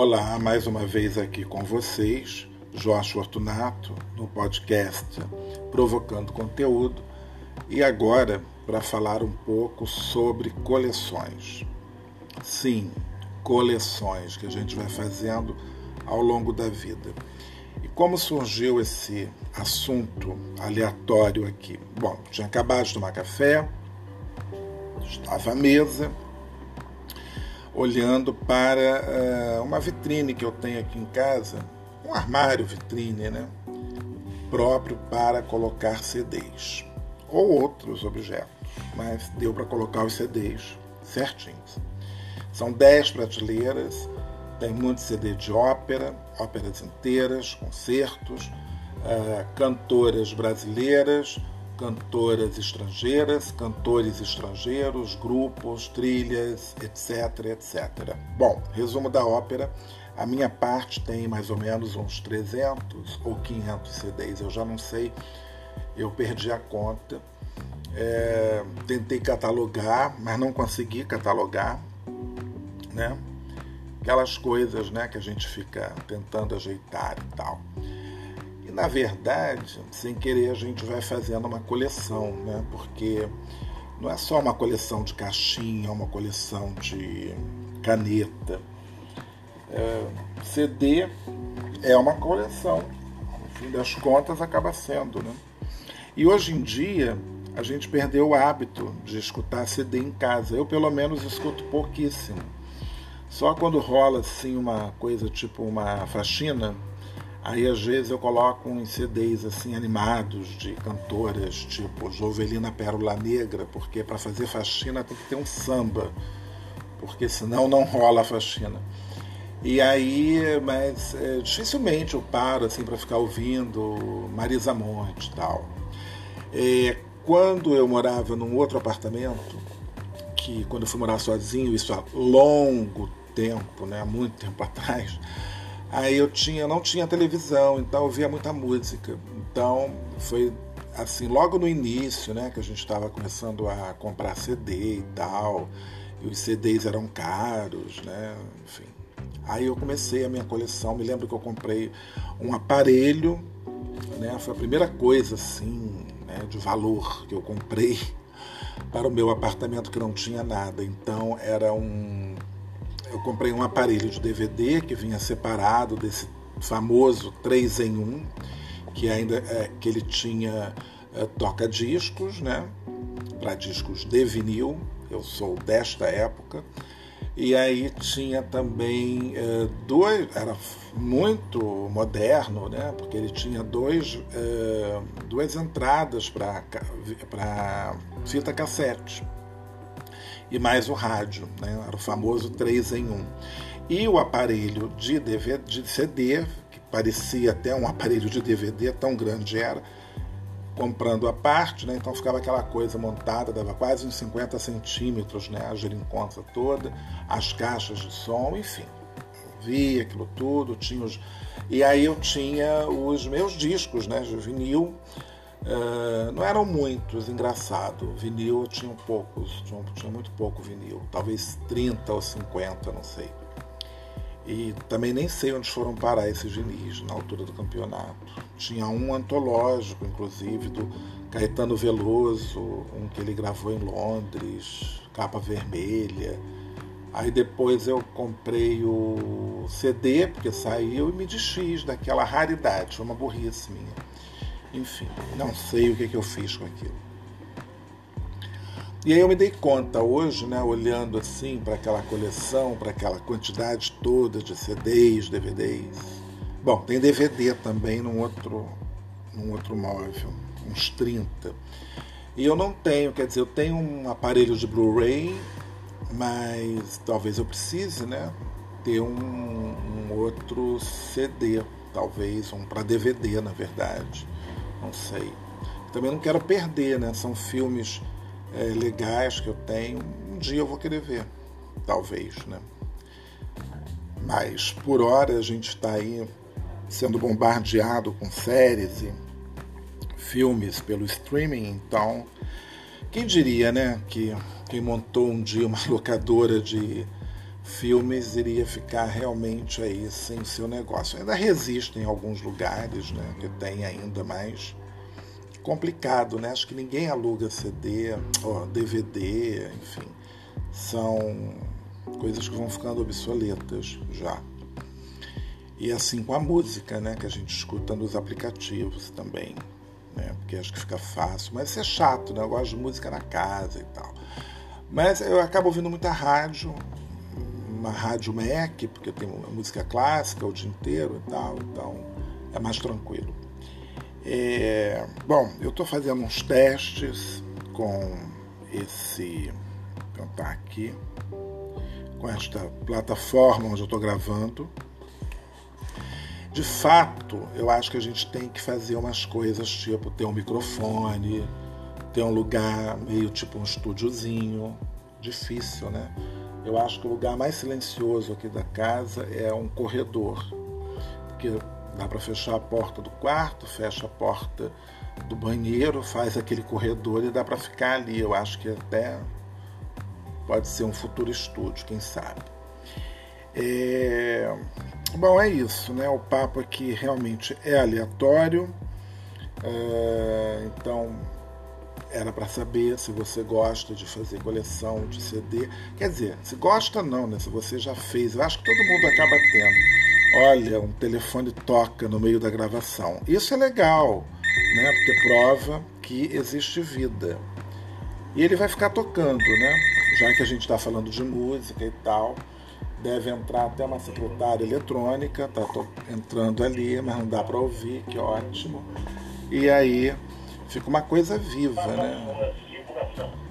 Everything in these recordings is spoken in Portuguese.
Olá, mais uma vez aqui com vocês, Jorge Fortunato, no podcast Provocando Conteúdo, e agora para falar um pouco sobre coleções. Sim, coleções que a gente vai fazendo ao longo da vida. E como surgiu esse assunto aleatório aqui? Bom, tinha acabado de tomar café, estava à mesa olhando para uh, uma vitrine que eu tenho aqui em casa, um armário vitrine, né? Próprio para colocar CDs ou outros objetos, mas deu para colocar os CDs certinhos. São 10 prateleiras, tem muito CD de ópera, óperas inteiras, concertos, uh, cantoras brasileiras, cantoras estrangeiras, cantores estrangeiros, grupos, trilhas, etc, etc. Bom, resumo da ópera. A minha parte tem mais ou menos uns 300 ou 500 CDs, eu já não sei, eu perdi a conta. É, tentei catalogar, mas não consegui catalogar, né? Aquelas coisas, né, que a gente fica tentando ajeitar e tal. Na verdade, sem querer, a gente vai fazendo uma coleção, né? Porque não é só uma coleção de caixinha, uma coleção de caneta. É, CD é uma coleção, no fim das contas acaba sendo, né? E hoje em dia a gente perdeu o hábito de escutar CD em casa. Eu pelo menos escuto pouquíssimo. Só quando rola assim uma coisa tipo uma faxina, Aí às vezes eu coloco uns CDs assim animados de cantoras tipo Jovelina Pérola Negra, porque para fazer faxina tem que ter um samba, porque senão não rola a faxina. E aí, mas é, dificilmente eu paro assim para ficar ouvindo Marisa Monte e tal. É, quando eu morava num outro apartamento, que quando eu fui morar sozinho, isso há longo tempo, né, muito tempo atrás, Aí eu tinha, não tinha televisão, então eu via muita música. Então foi assim, logo no início, né, que a gente estava começando a comprar CD e tal, e os CDs eram caros, né, enfim. Aí eu comecei a minha coleção, me lembro que eu comprei um aparelho, né, foi a primeira coisa assim, né, de valor que eu comprei para o meu apartamento que não tinha nada. Então era um eu comprei um aparelho de DVD que vinha separado desse famoso 3 em 1, que ainda é, que ele tinha é, toca discos, né? Para discos de vinil. Eu sou desta época. E aí tinha também é, dois, era muito moderno, né? Porque ele tinha dois, é, duas entradas para fita cassete e mais o rádio, né? era o famoso 3 em 1. E o aparelho de, DVD, de CD, que parecia até um aparelho de DVD, tão grande era, comprando a parte, né? então ficava aquela coisa montada, dava quase uns 50 centímetros né? a geringonça toda, as caixas de som, enfim. Via aquilo tudo, tinha os... E aí eu tinha os meus discos né? de vinil, Uh, não eram muitos, engraçado. Vinil tinha poucos, tinha, tinha muito pouco vinil, talvez 30 ou 50, não sei. E também nem sei onde foram parar esses vinis na altura do campeonato. Tinha um antológico, inclusive, do Caetano Veloso, um que ele gravou em Londres, capa vermelha. Aí depois eu comprei o CD, porque saiu, e me desfiz daquela raridade, foi uma burrice minha enfim, não sei o que, que eu fiz com aquilo. E aí eu me dei conta hoje, né, olhando assim para aquela coleção, para aquela quantidade toda de CDs, DVDs. Bom, tem DVD também num outro, num outro móvel, uns 30. E eu não tenho, quer dizer, eu tenho um aparelho de Blu-ray, mas talvez eu precise, né, ter um, um outro CD, talvez um para DVD, na verdade não sei. Também não quero perder, né? São filmes é, legais que eu tenho. Um dia eu vou querer ver, talvez, né? Mas por hora a gente está aí sendo bombardeado com séries e filmes pelo streaming, então quem diria, né, que quem montou um dia uma locadora de filmes iria ficar realmente aí sem seu negócio. Ainda resiste em alguns lugares, né, que tem ainda mais complicado, né? Acho que ninguém aluga CD, ó, DVD, enfim, são coisas que vão ficando obsoletas já. E assim com a música, né, que a gente escuta nos aplicativos também, né? Porque acho que fica fácil, mas isso é chato, né? Eu gosto de música na casa e tal. Mas eu acabo ouvindo muita rádio, uma rádio Mac, porque tem música clássica o dia inteiro e tal, então é mais tranquilo. É, bom, eu estou fazendo uns testes com esse. Tá aqui, com esta plataforma onde eu estou gravando. De fato, eu acho que a gente tem que fazer umas coisas tipo ter um microfone, ter um lugar meio tipo um estúdiozinho. Difícil, né? Eu acho que o lugar mais silencioso aqui da casa é um corredor, porque dá para fechar a porta do quarto, fecha a porta do banheiro, faz aquele corredor e dá para ficar ali. Eu acho que até pode ser um futuro estúdio, quem sabe. É... Bom, é isso, né? O papo aqui realmente é aleatório, é... então era para saber se você gosta de fazer coleção de CD. Quer dizer, se gosta não, né? Se você já fez, eu acho que todo mundo acaba tendo. Olha, um telefone toca no meio da gravação. Isso é legal, né? Porque prova que existe vida. E ele vai ficar tocando, né? Já que a gente está falando de música e tal, deve entrar até uma secretária eletrônica, tá entrando ali, mas não dá para ouvir, que ótimo. E aí fica uma coisa viva, né?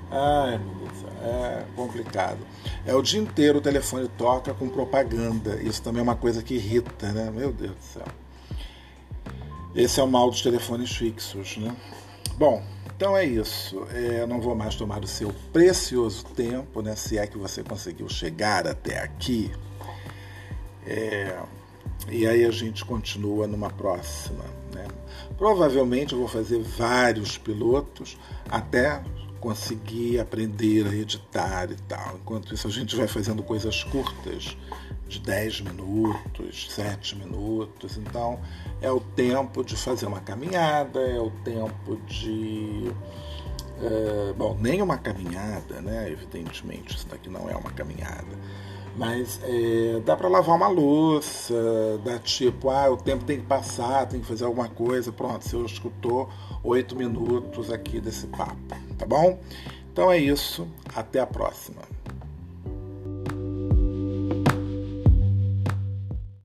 Ai, meu Deus, é complicado. É o dia inteiro o telefone toca com propaganda. Isso também é uma coisa que irrita, né? Meu Deus do céu. Esse é o mal dos telefones fixos, né? Bom, então é isso. É, não vou mais tomar o seu precioso tempo, né? Se é que você conseguiu chegar até aqui. É, e aí a gente continua numa próxima. Né? Provavelmente eu vou fazer vários pilotos até conseguir aprender a editar e tal. Enquanto isso a gente vai fazendo coisas curtas, de 10 minutos, 7 minutos. Então é o tempo de fazer uma caminhada, é o tempo de. É, bom, nem uma caminhada, né? Evidentemente, isso daqui não é uma caminhada mas é, dá para lavar uma louça, dá tipo, ah, o tempo tem que passar, tem que fazer alguma coisa. Pronto, você escutou oito minutos aqui desse papo, tá bom? Então é isso, até a próxima.